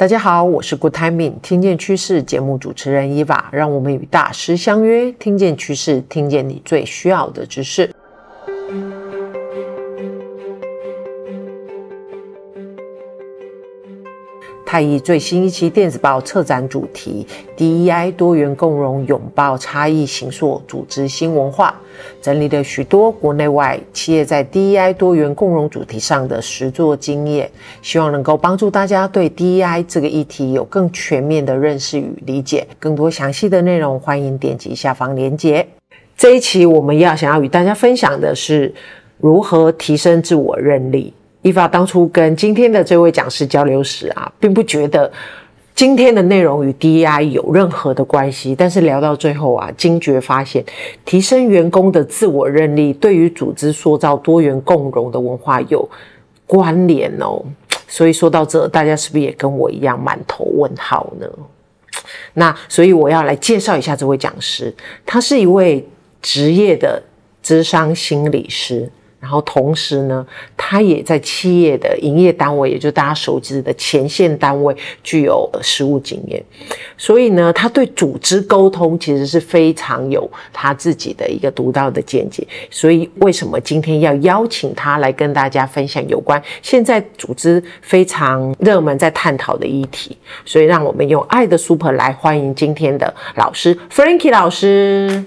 大家好，我是 Good Timing，听见趋势节目主持人伊娃让我们与大师相约，听见趋势，听见你最需要的知识。太毅最新一期电子报策展主题：DEI 多元共融，拥抱差异，形塑组织新文化。整理了许多国内外企业在 DEI 多元共融主题上的实作经验，希望能够帮助大家对 DEI 这个议题有更全面的认识与理解。更多详细的内容，欢迎点击下方链接。这一期我们要想要与大家分享的是如何提升自我认力。Eva 当初跟今天的这位讲师交流时啊，并不觉得今天的内容与 DEI 有任何的关系，但是聊到最后啊，惊觉发现提升员工的自我认力，对于组织塑造多元共融的文化有关联哦。所以说到这，大家是不是也跟我一样满头问号呢？那所以我要来介绍一下这位讲师，他是一位职业的智商心理师。然后同时呢，他也在企业的营业单位，也就是大家熟知的前线单位，具有实务经验。所以呢，他对组织沟通其实是非常有他自己的一个独到的见解。所以为什么今天要邀请他来跟大家分享有关现在组织非常热门在探讨的议题？所以让我们用爱的 Super 来欢迎今天的老师 Frankie 老师。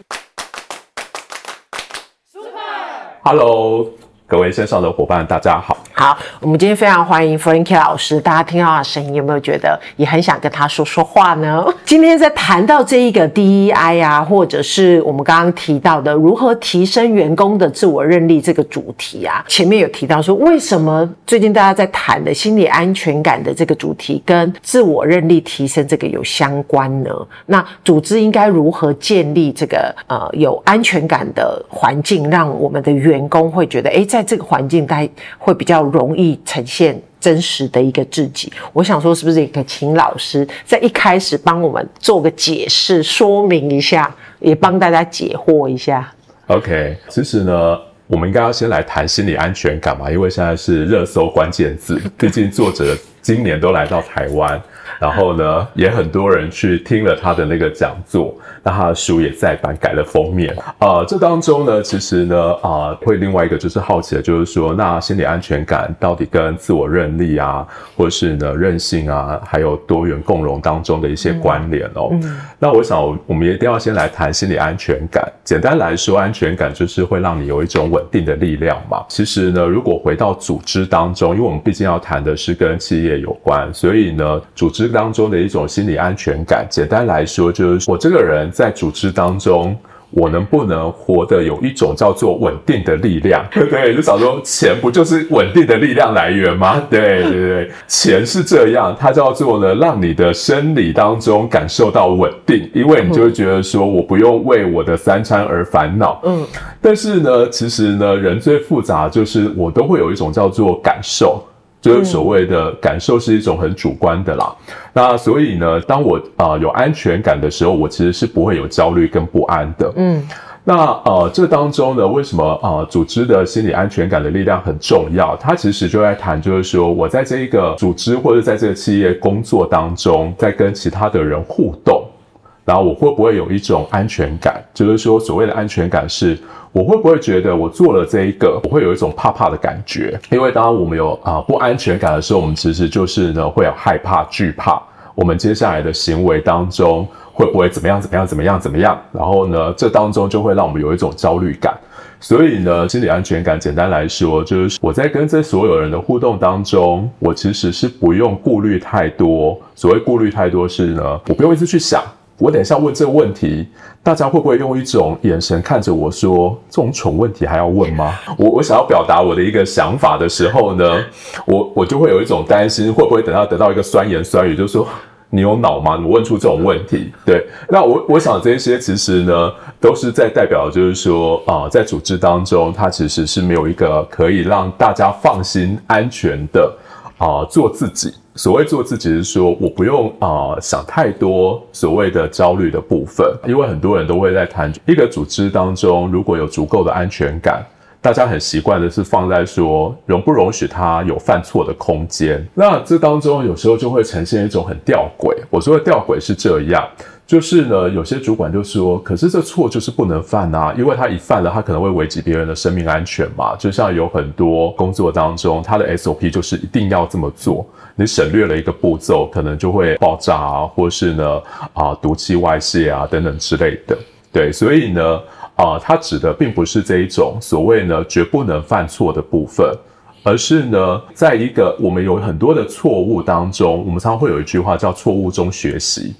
Hello，各位线上的伙伴，大家好。好，我们今天非常欢迎 Frankie 老师。大家听到他的声音，有没有觉得也很想跟他说说话呢？今天在谈到这一个 DEI 啊，或者是我们刚刚提到的如何提升员工的自我认力这个主题啊，前面有提到说，为什么最近大家在谈的心理安全感的这个主题跟自我认力提升这个有相关呢？那组织应该如何建立这个呃有安全感的环境，让我们的员工会觉得，诶，在这个环境待会比较。容易呈现真实的一个自己。我想说，是不是也可以请老师在一开始帮我们做个解释、说明一下，也帮大家解惑一下？OK，其实呢，我们应该要先来谈心理安全感嘛，因为现在是热搜关键字。毕竟作者今年都来到台湾。然后呢，也很多人去听了他的那个讲座，那他的书也再版改了封面。啊、呃，这当中呢，其实呢，啊、呃，会另外一个就是好奇的，就是说，那心理安全感到底跟自我认力啊，或者是呢韧性啊，还有多元共融当中的一些关联哦。嗯嗯、那我想，我们一定要先来谈心理安全感。简单来说，安全感就是会让你有一种稳定的力量嘛。其实呢，如果回到组织当中，因为我们毕竟要谈的是跟企业有关，所以呢，组织。当中的一种心理安全感，简单来说就是我这个人在组织当中，我能不能活得有一种叫做稳定的力量？对，就想说钱不就是稳定的力量来源吗？对 对对，钱是这样，它叫做呢，让你的生理当中感受到稳定，因为你就会觉得说我不用为我的三餐而烦恼。嗯，但是呢，其实呢，人最复杂就是我都会有一种叫做感受。就是所谓的感受是一种很主观的啦，嗯、那所以呢，当我啊、呃、有安全感的时候，我其实是不会有焦虑跟不安的。嗯，那呃这当中呢，为什么啊、呃、组织的心理安全感的力量很重要？它其实就在谈，就是说我在这一个组织或者在这个企业工作当中，在跟其他的人互动，然后我会不会有一种安全感？就是说所谓的安全感是。我会不会觉得我做了这一个，我会有一种怕怕的感觉？因为当我们有啊、不安全感的时候，我们其实就是呢会有害怕、惧怕。我们接下来的行为当中会不会怎么样、怎么样、怎么样、怎么样？然后呢，这当中就会让我们有一种焦虑感。所以呢，心理安全感简单来说，就是我在跟这所有人的互动当中，我其实是不用顾虑太多。所谓顾虑太多是呢，我不用一直去想。我等一下问这个问题，大家会不会用一种眼神看着我说：“这种蠢问题还要问吗？”我我想要表达我的一个想法的时候呢，我我就会有一种担心，会不会等到得到一个酸言酸语，就是说你有脑吗？你问出这种问题？对，那我我想这些其实呢，都是在代表，就是说啊、在组织当中，它其实是没有一个可以让大家放心、安全的啊、做自己。所谓做自己是说，我不用啊、想太多所谓的焦虑的部分，因为很多人都会在谈一个组织当中，如果有足够的安全感，大家很习惯的是放在说容不容许他有犯错的空间。那这当中有时候就会呈现一种很吊诡。我说的吊诡是这样，就是呢，有些主管就说，可是这错就是不能犯啊，因为他一犯了，他可能会危及别人的生命安全嘛。就像有很多工作当中，他的 SOP 就是一定要这么做，你省略了一个步骤，可能就会爆炸啊，或是呢啊毒气外泄啊等等之类的。对，所以呢。啊，它指的并不是这一种所谓呢绝不能犯错的部分，而是呢，在一个我们有很多的错误当中，我们常常会有一句话叫“错误中学习”，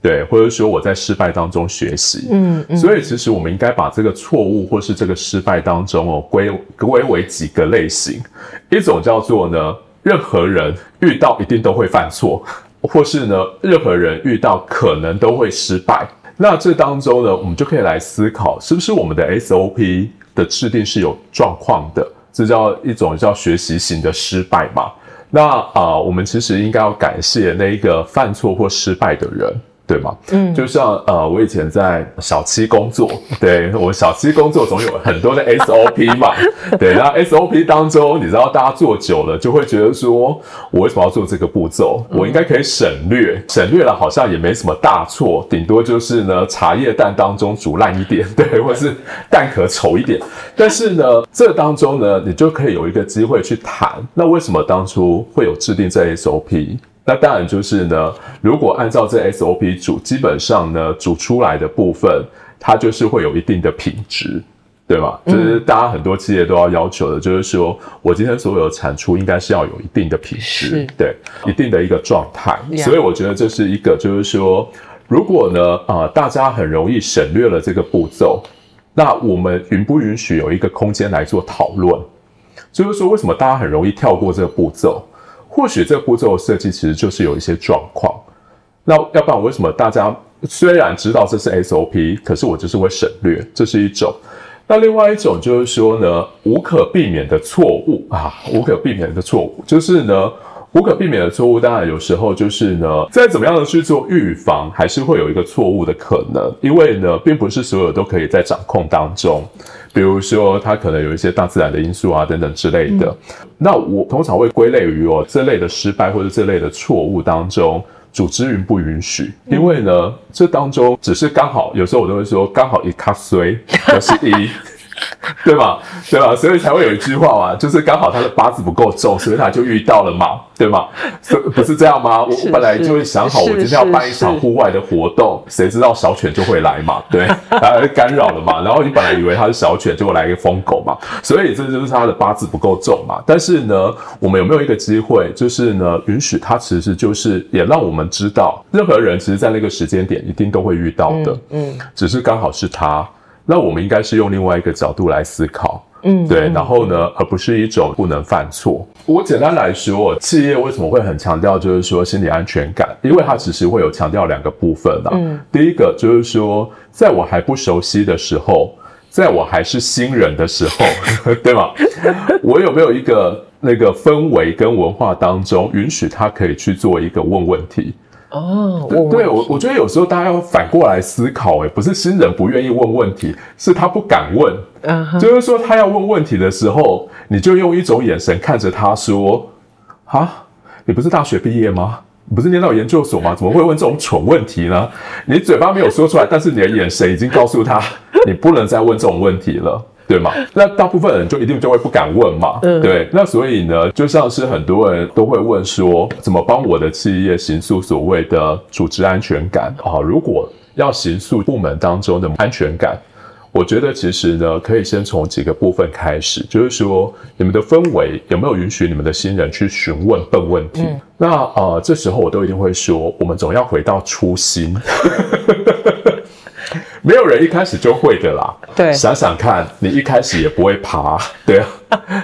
对，或者说我在失败当中学习。嗯嗯。所以其实我们应该把这个错误或是这个失败当中哦归归为几个类型，一种叫做呢，任何人遇到一定都会犯错，或是呢，任何人遇到可能都会失败。那这当中呢，我们就可以来思考，是不是我们的 SOP 的制定是有状况的？这叫一种叫学习型的失败嘛？那啊、呃，我们其实应该要感谢那一个犯错或失败的人。对吗？嗯，就像呃，我以前在小七工作，对，我小七工作总有很多的 SOP 嘛，对，那 SOP 当中，你知道大家做久了就会觉得说，我为什么要做这个步骤？我应该可以省略，省略了好像也没什么大错，顶多就是呢，茶叶蛋当中煮烂一点，对，或是蛋壳丑一点，但是呢，这当中呢，你就可以有一个机会去谈，那为什么当初会有制定这 SOP？那当然就是呢，如果按照这 SOP 煮，基本上呢，煮出来的部分它就是会有一定的品质，对吗？就是大家很多企业都要要求的，就是说我今天所有的产出应该是要有一定的品质，对，一定的一个状态。所以我觉得这是一个，就是说，如果呢，啊、呃，大家很容易省略了这个步骤，那我们允不允许有一个空间来做讨论？就是说，为什么大家很容易跳过这个步骤？或许这个步骤的设计其实就是有一些状况，那要不然为什么大家虽然知道这是 SOP，可是我就是会省略，这是一种。那另外一种就是说呢，无可避免的错误啊，无可避免的错误就是呢，无可避免的错误，当然有时候就是呢，再怎么样的去做预防，还是会有一个错误的可能，因为呢，并不是所有都可以在掌控当中。比如说，它可能有一些大自然的因素啊，等等之类的。嗯、那我通常会归类于哦这类的失败或者这类的错误当中，组织允不允许？因为呢，这当中只是刚好，有时候我都会说刚好一卡衰，就是一。对吧？对吧？所以才会有一句话嘛，就是刚好他的八字不够重，所以他就遇到了嘛，对吗？不是这样吗？我本来就会想好，我今天要办一场户外的活动，谁知道小犬就会来嘛？对，然后干扰了嘛。然后你本来以为他是小犬，结果来一个疯狗嘛。所以这就是他的八字不够重嘛。但是呢，我们有没有一个机会，就是呢，允许他其实就是也让我们知道，任何人其实在那个时间点一定都会遇到的，嗯，嗯只是刚好是他。那我们应该是用另外一个角度来思考，嗯，对，然后呢，而不是一种不能犯错。我简单来说，企业为什么会很强调，就是说心理安全感，因为它其实会有强调两个部分的。嗯，第一个就是说，在我还不熟悉的时候，在我还是新人的时候，对吗？我有没有一个那个氛围跟文化当中，允许他可以去做一个问问题？哦，对，对我我觉得有时候大家要反过来思考，诶，不是新人不愿意问问题，是他不敢问。就是说他要问问题的时候，你就用一种眼神看着他说：“啊，你不是大学毕业吗？你不是念到研究所吗？怎么会问这种蠢问题呢？”你嘴巴没有说出来，但是你的眼神已经告诉他，你不能再问这种问题了。对嘛？那大部分人就一定就会不敢问嘛。嗯，对。那所以呢，就像是很多人都会问说，怎么帮我的企业行塑所谓的组织安全感啊？如果要行塑部门当中的安全感，我觉得其实呢，可以先从几个部分开始，就是说你们的氛围有没有允许你们的新人去询问笨问题？嗯、那呃，这时候我都一定会说，我们总要回到初心。没有人一开始就会的啦。对，想想看，你一开始也不会爬，对啊，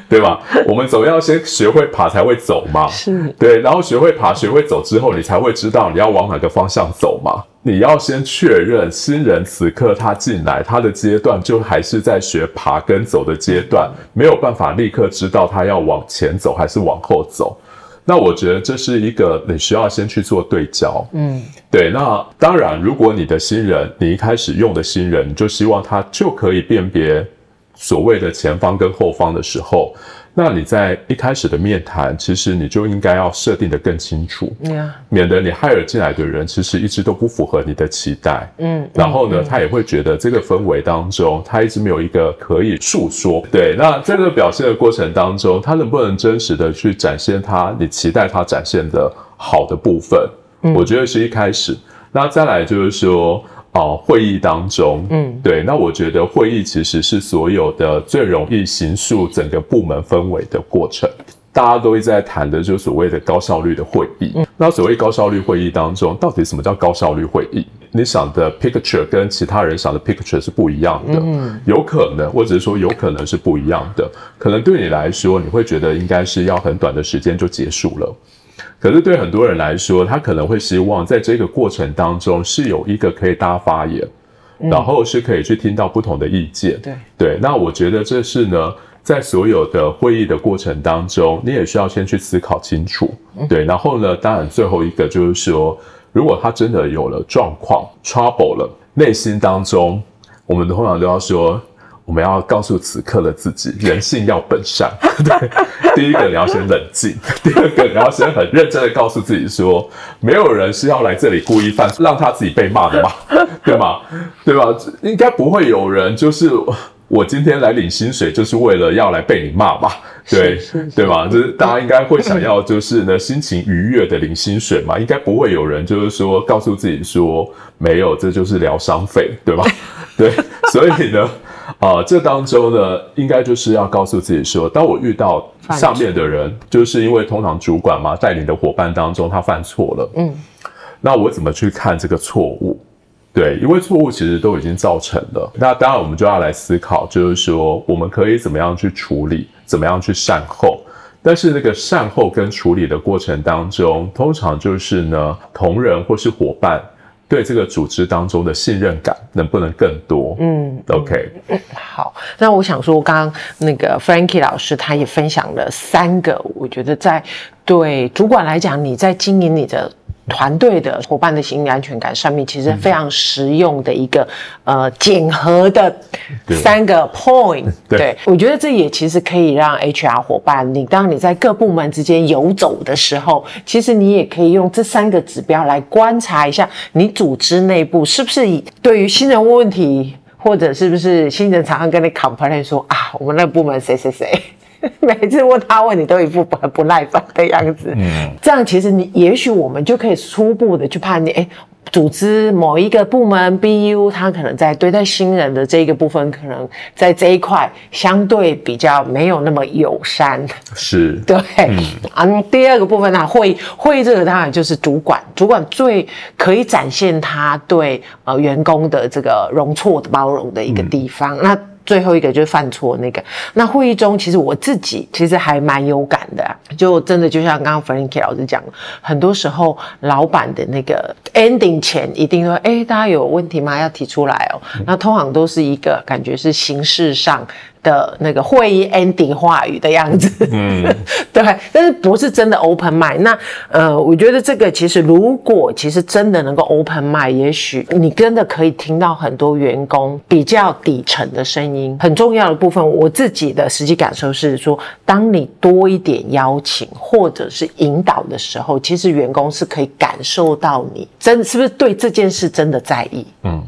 对吧？我们总要先学会爬才会走嘛。是，对，然后学会爬、学会走之后，你才会知道你要往哪个方向走嘛。你要先确认新人此刻他进来，他的阶段就还是在学爬跟走的阶段，没有办法立刻知道他要往前走还是往后走。那我觉得这是一个你需要先去做对焦，嗯，对。那当然，如果你的新人，你一开始用的新人，你就希望他就可以辨别所谓的前方跟后方的时候。那你在一开始的面谈，其实你就应该要设定的更清楚.免得你 hire 进来的人其实一直都不符合你的期待。嗯，然后呢，嗯、他也会觉得这个氛围当中，他一直没有一个可以诉说。对，那在这个表现的过程当中，他能不能真实的去展现他你期待他展现的好的部分？嗯，我觉得是一开始。那再来就是说。哦，会议当中，嗯，对，那我觉得会议其实是所有的最容易形塑整个部门氛围的过程。大家都一直在谈的，就是所谓的高效率的会议。嗯，那所谓高效率会议当中，到底什么叫高效率会议？你想的 picture 跟其他人想的 picture 是不一样的。嗯，有可能，或者是说有可能是不一样的。可能对你来说，你会觉得应该是要很短的时间就结束了。可是对很多人来说，他可能会希望在这个过程当中是有一个可以大家发言，嗯、然后是可以去听到不同的意见。对对，那我觉得这是呢，在所有的会议的过程当中，你也需要先去思考清楚。嗯、对，然后呢，当然最后一个就是说，如果他真的有了状况 trouble 了，内心当中，我们通常都要说。我们要告诉此刻的自己，人性要本善。对，第一个你要先冷静，第二个你要先很认真的告诉自己说，没有人是要来这里故意犯，让他自己被骂的嘛，对吗？对吧？应该不会有人就是我今天来领薪水，就是为了要来被你骂吧？对，对吧？就是大家应该会想要就是呢，心情愉悦的领薪水嘛，应该不会有人就是说告诉自己说，没有，这就是疗伤费，对吧？对，所以呢。啊、呃，这当中呢，应该就是要告诉自己说，当我遇到上面的人，就是因为通常主管嘛，带领的伙伴当中他犯错了，嗯，那我怎么去看这个错误？对，因为错误其实都已经造成了，那当然我们就要来思考，就是说我们可以怎么样去处理，怎么样去善后。但是那个善后跟处理的过程当中，通常就是呢，同仁或是伙伴。对这个组织当中的信任感能不能更多？嗯，OK，嗯，好。那我想说，刚刚那个 Frankie 老师他也分享了三个，我觉得在对主管来讲，你在经营你的。团队的伙伴的心理安全感上面，其实非常实用的一个、嗯、呃检核的三个 point。对，对，我觉得这也其实可以让 HR 伙伴，你当你在各部门之间游走的时候，其实你也可以用这三个指标来观察一下，你组织内部是不是以对于新人问问题，或者是不是新人常常跟你 complain 说啊，我们那个部门谁谁谁。每次问他问你都一副很不耐烦的样子，嗯，这样其实你也许我们就可以初步的去判定，哎，组织某一个部门 BU，他可能在对待新人的这个部分，可能在这一块相对比较没有那么友善，是，对，嗯，啊，第二个部分呢，会议会议这个当然就是主管，主管最可以展现他对呃员工的这个容错的包容的一个地方，嗯、那。最后一个就是犯错那个，那会议中其实我自己其实还蛮有感的，就真的就像刚刚 Frankie 老师讲，很多时候老板的那个 ending 前一定说，哎，大家有问题吗？要提出来哦。那通常都是一个感觉是形式上。的那个会议 ending 话语的样子，嗯，对，但是不是真的 open mind？那呃，我觉得这个其实如果其实真的能够 open mind，也许你真的可以听到很多员工比较底层的声音。很重要的部分，我自己的实际感受是说，当你多一点邀请或者是引导的时候，其实员工是可以感受到你真是不是对这件事真的在意，嗯。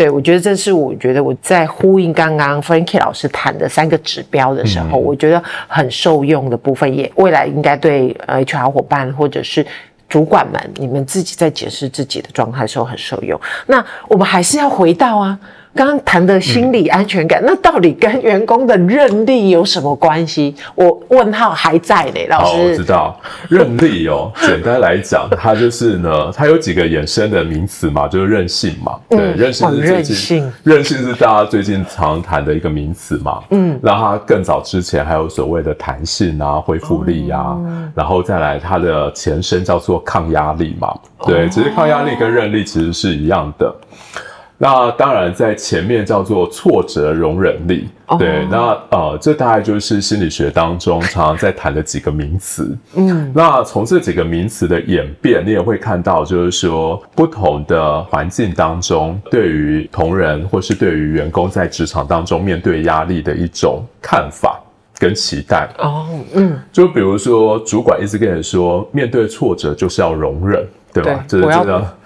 对，我觉得这是我觉得我在呼应刚刚 Frankie 老师谈的三个指标的时候，嗯、我觉得很受用的部分，也未来应该对呃 HR 伙伴或者是主管们，你们自己在解释自己的状态的时候很受用。那我们还是要回到啊。刚刚谈的心理安全感，嗯、那到底跟员工的韧力有什么关系？我问号还在呢，老师。哦，我知道韧力哦，简单来讲，它就是呢，它有几个衍生的名词嘛，就是韧性嘛。对，嗯、韧性是最近，韧性，是大家最近常谈的一个名词嘛。嗯，那它更早之前还有所谓的弹性啊、恢复力啊，哦、然后再来它的前身叫做抗压力嘛。对，其实抗压力跟韧力其实是一样的。那当然，在前面叫做挫折容忍力，哦、对，那呃，这大概就是心理学当中常常在谈的几个名词。嗯，那从这几个名词的演变，你也会看到，就是说不同的环境当中，对于同仁或是对于员工在职场当中面对压力的一种看法跟期待。哦，嗯，就比如说，主管一直跟你说，面对挫折就是要容忍，对吧？对，就是真的。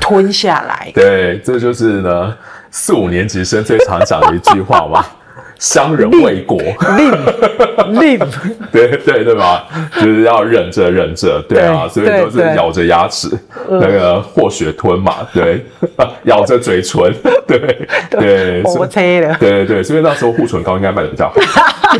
吞下来，对，这就是呢四五年级生最常讲的一句话嘛，相忍为国，令令，对对对吧？就是要忍着忍着，对啊，所以都是咬着牙齿，那个和血吞嘛，对，咬着嘴唇，对对，我猜的，对对对，所以那时候护唇膏应该卖的比较好，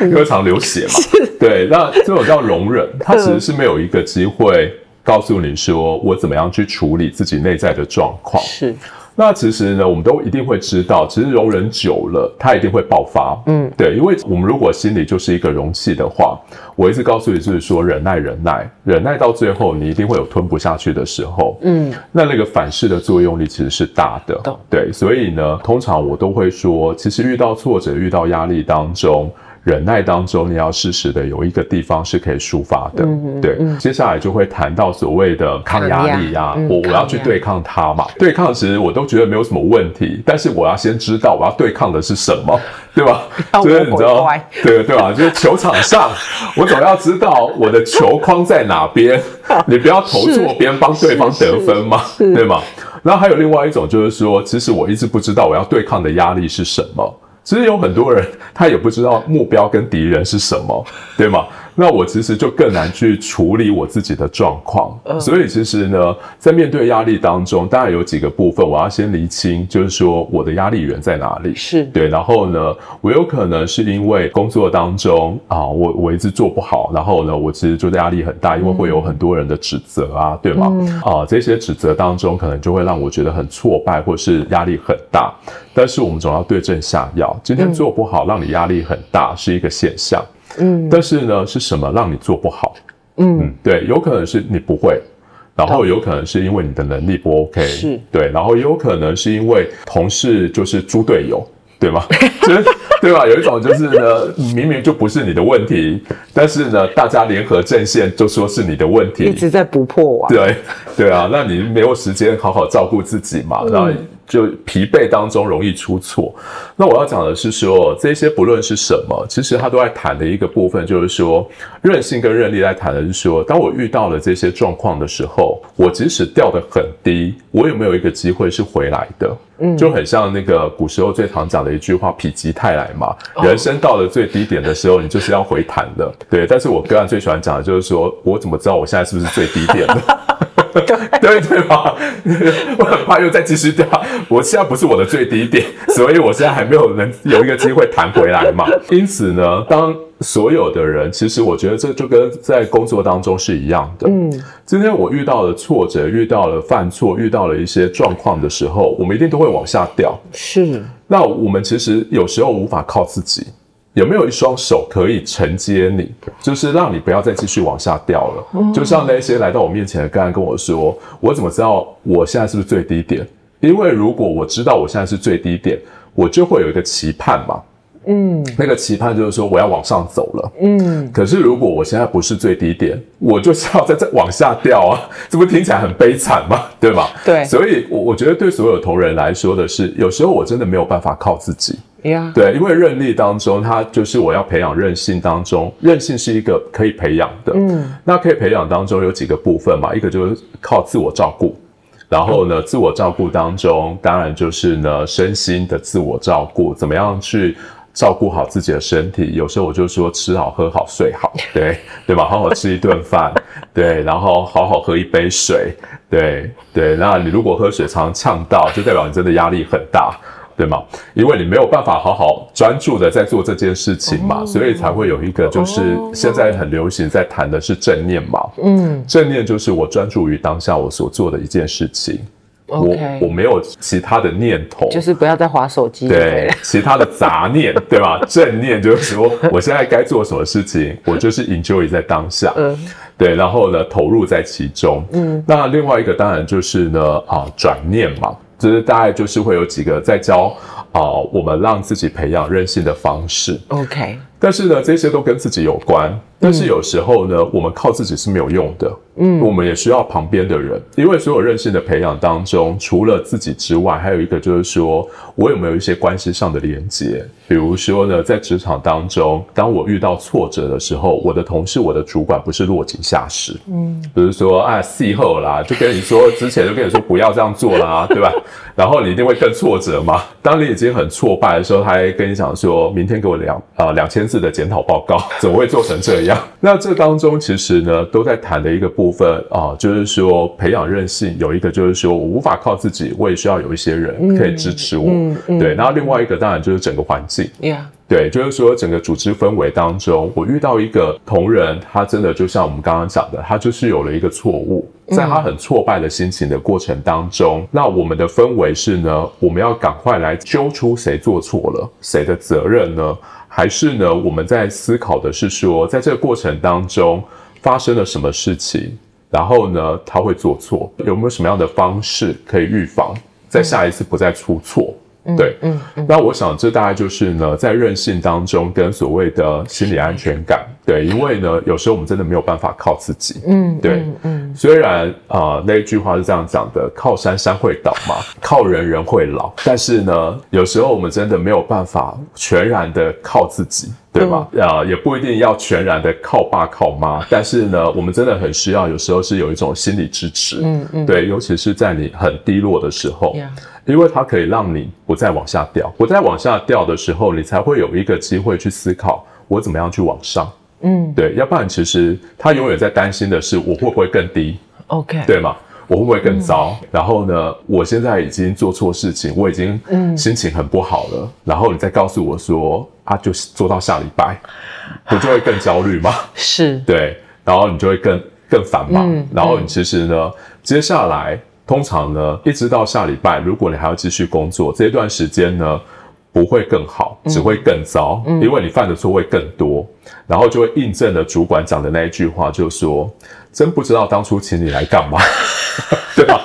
因为常流血嘛，对，那这种叫容忍，它其实是没有一个机会。告诉你说我怎么样去处理自己内在的状况。是，那其实呢，我们都一定会知道，其实容忍久了，它一定会爆发。嗯，对，因为我们如果心里就是一个容器的话，我一直告诉你就是说忍耐，忍耐，忍耐到最后，你一定会有吞不下去的时候。嗯，那那个反噬的作用力其实是大的。对，所以呢，通常我都会说，其实遇到挫折、遇到压力当中。忍耐当中，你要适时的有一个地方是可以抒发的，嗯、对。嗯、接下来就会谈到所谓的抗压力呀、啊，嗯、我我要去对抗它嘛。对抗其实我都觉得没有什么问题，但是我要先知道我要对抗的是什么，对吧？就是你知道，对对吧？就是球场上，我总要知道我的球框在哪边，你不要投错边帮对方得分嘛，对吗？然后还有另外一种就是说，其实我一直不知道我要对抗的压力是什么。其实有很多人，他也不知道目标跟敌人是什么，对吗？那我其实就更难去处理我自己的状况。所以其实呢，在面对压力当中，当然有几个部分，我要先厘清，就是说我的压力源在哪里？是对。然后呢，我有可能是因为工作当中啊，我我一直做不好，然后呢，我其实就压力很大，因为会有很多人的指责啊，对吗？啊，这些指责当中，可能就会让我觉得很挫败，或是压力很大。但是我们总要对症下药。今天做不好，让你压力很大，是一个现象。嗯，但是呢，是什么让你做不好？嗯，嗯，对，有可能是你不会，然后有可能是因为你的能力不 OK，是对，然后也有可能是因为同事就是猪队友，对吗？就是对吧？有一种就是呢，明明就不是你的问题，但是呢，大家联合阵线就说是你的问题，一直在不破网。对，对啊，那你没有时间好好照顾自己嘛？然后。就疲惫当中容易出错。那我要讲的是说，这些不论是什么，其实他都在谈的一个部分，就是说韧性跟韧力在谈的是说，当我遇到了这些状况的时候，我即使掉得很低，我有没有一个机会是回来的？嗯，就很像那个古时候最常讲的一句话“否极泰来”嘛。人生到了最低点的时候，你就是要回弹的。对，但是我个人最喜欢讲的就是说，我怎么知道我现在是不是最低点的？对对吧？我很怕又再继续掉。我现在不是我的最低点，所以我现在还没有能有一个机会弹回来嘛。因此呢，当所有的人，其实我觉得这就跟在工作当中是一样的。嗯，今天我遇到了挫折，遇到了犯错，遇到了一些状况的时候，我们一定都会往下掉。是。那我们其实有时候无法靠自己。有没有一双手可以承接你，就是让你不要再继续往下掉了？嗯、就像那些来到我面前的个案跟我说：“我怎么知道我现在是不是最低点？因为如果我知道我现在是最低点，我就会有一个期盼嘛。嗯，那个期盼就是说我要往上走了。嗯，可是如果我现在不是最低点，我就是要再再往下掉啊，这不听起来很悲惨吗？对吗？对，所以，我我觉得对所有同仁来说的是，有时候我真的没有办法靠自己。对，因为韧力当中，它就是我要培养韧性当中，韧性是一个可以培养的。嗯，那可以培养当中有几个部分嘛，一个就是靠自我照顾，然后呢，自我照顾当中，当然就是呢，身心的自我照顾，怎么样去照顾好自己的身体？有时候我就说吃好喝好睡好，对对吧？好好吃一顿饭，对，然后好好喝一杯水，对对。那你如果喝水常常呛到，就代表你真的压力很大。对吗？因为你没有办法好好专注的在做这件事情嘛，所以才会有一个就是现在很流行在谈的是正念嘛。嗯，正念就是我专注于当下我所做的一件事情，我我没有其他的念头，就是不要再滑手机，对，其他的杂念，对吧？正念就是说我现在该做什么事情，我就是 enjoy 在当下，嗯，对，然后呢投入在其中，嗯，那另外一个当然就是呢啊转念嘛。就是大概就是会有几个在教啊、呃，我们让自己培养韧性的方式。OK，但是呢，这些都跟自己有关。但是有时候呢，嗯、我们靠自己是没有用的。嗯，我们也需要旁边的人，因为所有韧性的培养当中，除了自己之外，还有一个就是说我有没有一些关系上的连接。比如说呢，在职场当中，当我遇到挫折的时候，我的同事、我的主管不是落井下石。嗯，比如说啊，事后啦，就跟你说之前就跟你说不要这样做啦，对吧？然后你一定会更挫折嘛。当你已经很挫败的时候，他还跟你讲说明天给我两啊两千字的检讨报告，怎么会做成这样？那这当中其实呢，都在谈的一个部分啊，就是说培养韧性有一个就是说我无法靠自己，我也需要有一些人可以支持我。嗯嗯、对，然后另外一个当然就是整个环境。Yeah. 对，就是说整个组织氛围当中，我遇到一个同仁，他真的就像我们刚刚讲的，他就是有了一个错误，在他很挫败的心情的过程当中，嗯、那我们的氛围是呢，我们要赶快来揪出谁做错了，谁的责任呢？还是呢，我们在思考的是说，在这个过程当中发生了什么事情，然后呢，他会做错，有没有什么样的方式可以预防，在下一次不再出错？嗯、对，嗯，嗯，那我想这大概就是呢，在任性当中跟所谓的心理安全感。对，因为呢，有时候我们真的没有办法靠自己。嗯，对，嗯，嗯，虽然啊、呃，那一句话是这样讲的：“靠山山会倒嘛，靠人人会老。”但是呢，有时候我们真的没有办法全然的靠自己，对吧？啊、也不一定要全然的靠爸靠妈。但是呢，我们真的很需要，有时候是有一种心理支持。嗯嗯，对，尤其是在你很低落的时候，嗯、因为它可以让你不再往下掉。不再往下掉的时候，你才会有一个机会去思考，我怎么样去往上。嗯，对，要不然其实他永远在担心的是我会不会更低，OK，对吗？我会不会更糟？嗯、然后呢，我现在已经做错事情，我已经心情很不好了。嗯、然后你再告诉我说啊，就做到下礼拜，我就会更焦虑吗？是，对，然后你就会更更繁忙。嗯、然后你其实呢，嗯、接下来通常呢，一直到下礼拜，如果你还要继续工作，这一段时间呢，不会更好，只会更糟，嗯、因为你犯的错会更多，然后就会印证了主管讲的那一句话，就说：“真不知道当初请你来干嘛，对吧？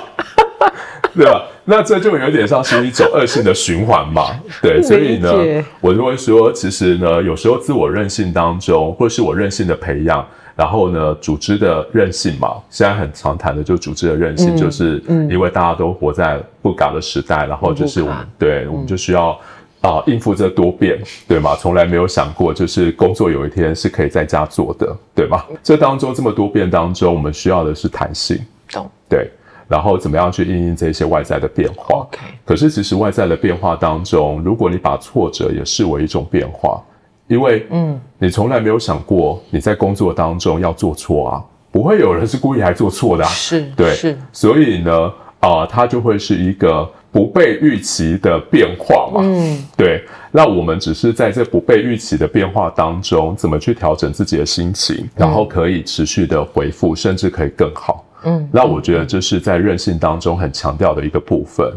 对吧？那这就有点像是一种恶性的循环嘛。对，所以呢，我就会说，其实呢，有时候自我韧性当中，或是我韧性的培养，然后呢，组织的韧性嘛，现在很常谈的就组织的韧性，就是因为大家都活在不嘎的时代，然后就是我们，对，我们就需要。啊，应付这多变，对吗？从来没有想过，就是工作有一天是可以在家做的，对吗？这当中这么多变当中，我们需要的是弹性，懂？对，然后怎么样去应应这些外在的变化？OK。可是其实外在的变化当中，如果你把挫折也视为一种变化，因为嗯，你从来没有想过你在工作当中要做错啊，不会有人是故意还做错的啊，是，对，是。所以呢，啊，它就会是一个。不被预期的变化嘛，嗯，对，那我们只是在这不被预期的变化当中，怎么去调整自己的心情，然后可以持续的回复，甚至可以更好，嗯，那我觉得这是在韧性当中很强调的一个部分，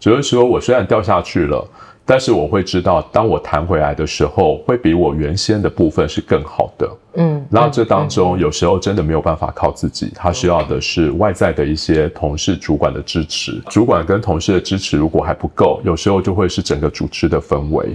就是说我虽然掉下去了。但是我会知道，当我弹回来的时候，会比我原先的部分是更好的。嗯，那这当中有时候真的没有办法靠自己，他需要的是外在的一些同事、主管的支持。主管跟同事的支持如果还不够，有时候就会是整个组织的氛围。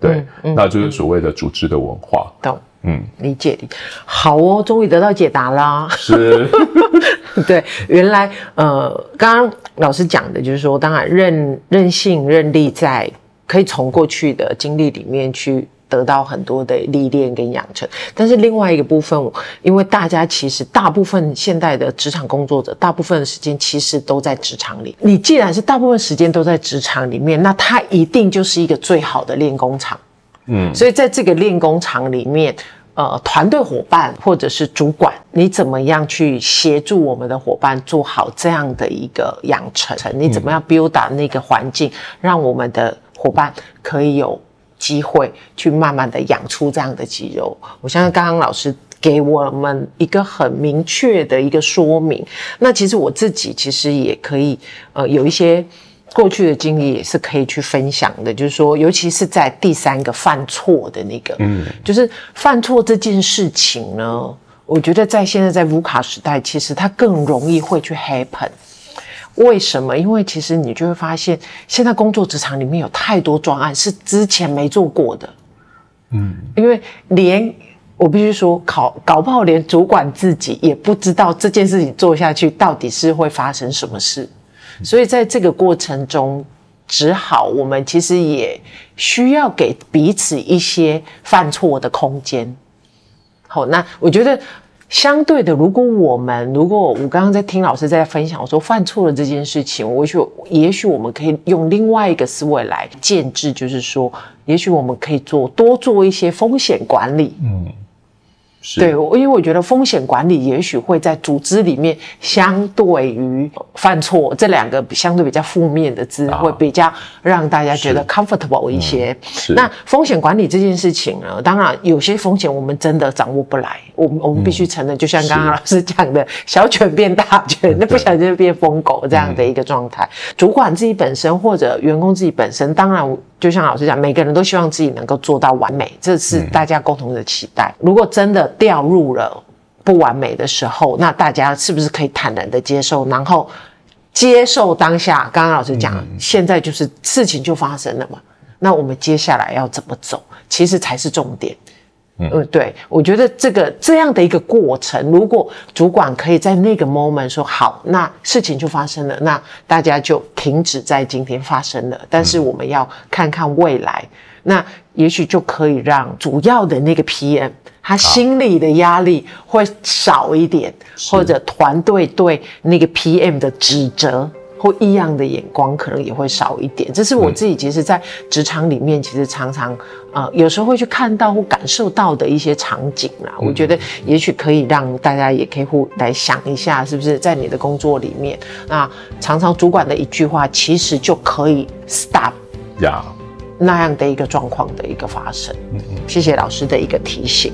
对，那就是所谓的组织的文化。懂，嗯，理解理。好哦，终于得到解答啦。是，对，原来呃，刚刚老师讲的就是说，当然任任性、任力在。可以从过去的经历里面去得到很多的历练跟养成，但是另外一个部分，因为大家其实大部分现代的职场工作者，大部分的时间其实都在职场里。你既然是大部分时间都在职场里面，那它一定就是一个最好的练功场。嗯，所以在这个练功场里面，呃，团队伙伴或者是主管，你怎么样去协助我们的伙伴做好这样的一个养成？你怎么样 build 那个环境，让我们的伙伴可以有机会去慢慢的养出这样的肌肉。我相信刚刚老师给我们一个很明确的一个说明。那其实我自己其实也可以，呃，有一些过去的经历也是可以去分享的。就是说，尤其是在第三个犯错的那个，嗯，就是犯错这件事情呢，我觉得在现在在 VUCA 时代，其实它更容易会去 happen。为什么？因为其实你就会发现，现在工作职场里面有太多专案是之前没做过的。嗯，因为连我必须说，考搞不好连主管自己也不知道这件事情做下去到底是会发生什么事，所以在这个过程中，只好我们其实也需要给彼此一些犯错的空间。好，那我觉得。相对的，如果我们如果我刚刚在听老师在分享，我说犯错了这件事情，我许也许我们可以用另外一个思维来建制，就是说，也许我们可以做多做一些风险管理。嗯。对，因为我觉得风险管理也许会在组织里面，相对于犯错这两个相对比较负面的字，会比较让大家觉得 comfortable 一些。嗯、那风险管理这件事情呢，当然有些风险我们真的掌握不来，我们我们必须承认，就像刚刚老师讲的，小犬变大犬，那不小心就变疯狗这样的一个状态。主管自己本身或者员工自己本身，当然。就像老师讲，每个人都希望自己能够做到完美，这是大家共同的期待。如果真的掉入了不完美的时候，那大家是不是可以坦然的接受，然后接受当下？刚刚老师讲，现在就是事情就发生了嘛，那我们接下来要怎么走，其实才是重点。嗯，对，我觉得这个这样的一个过程，如果主管可以在那个 moment 说好，那事情就发生了，那大家就停止在今天发生了。但是我们要看看未来，那也许就可以让主要的那个 PM 他心里的压力会少一点，或者团队对那个 PM 的指责。或异样的眼光可能也会少一点，这是我自己其实，在职场里面其实常常呃有时候会去看到或感受到的一些场景啦。我觉得也许可以让大家也可以互来想一下，是不是在你的工作里面，那常常主管的一句话其实就可以 stop 呀那样的一个状况的一个发生。谢谢老师的一个提醒。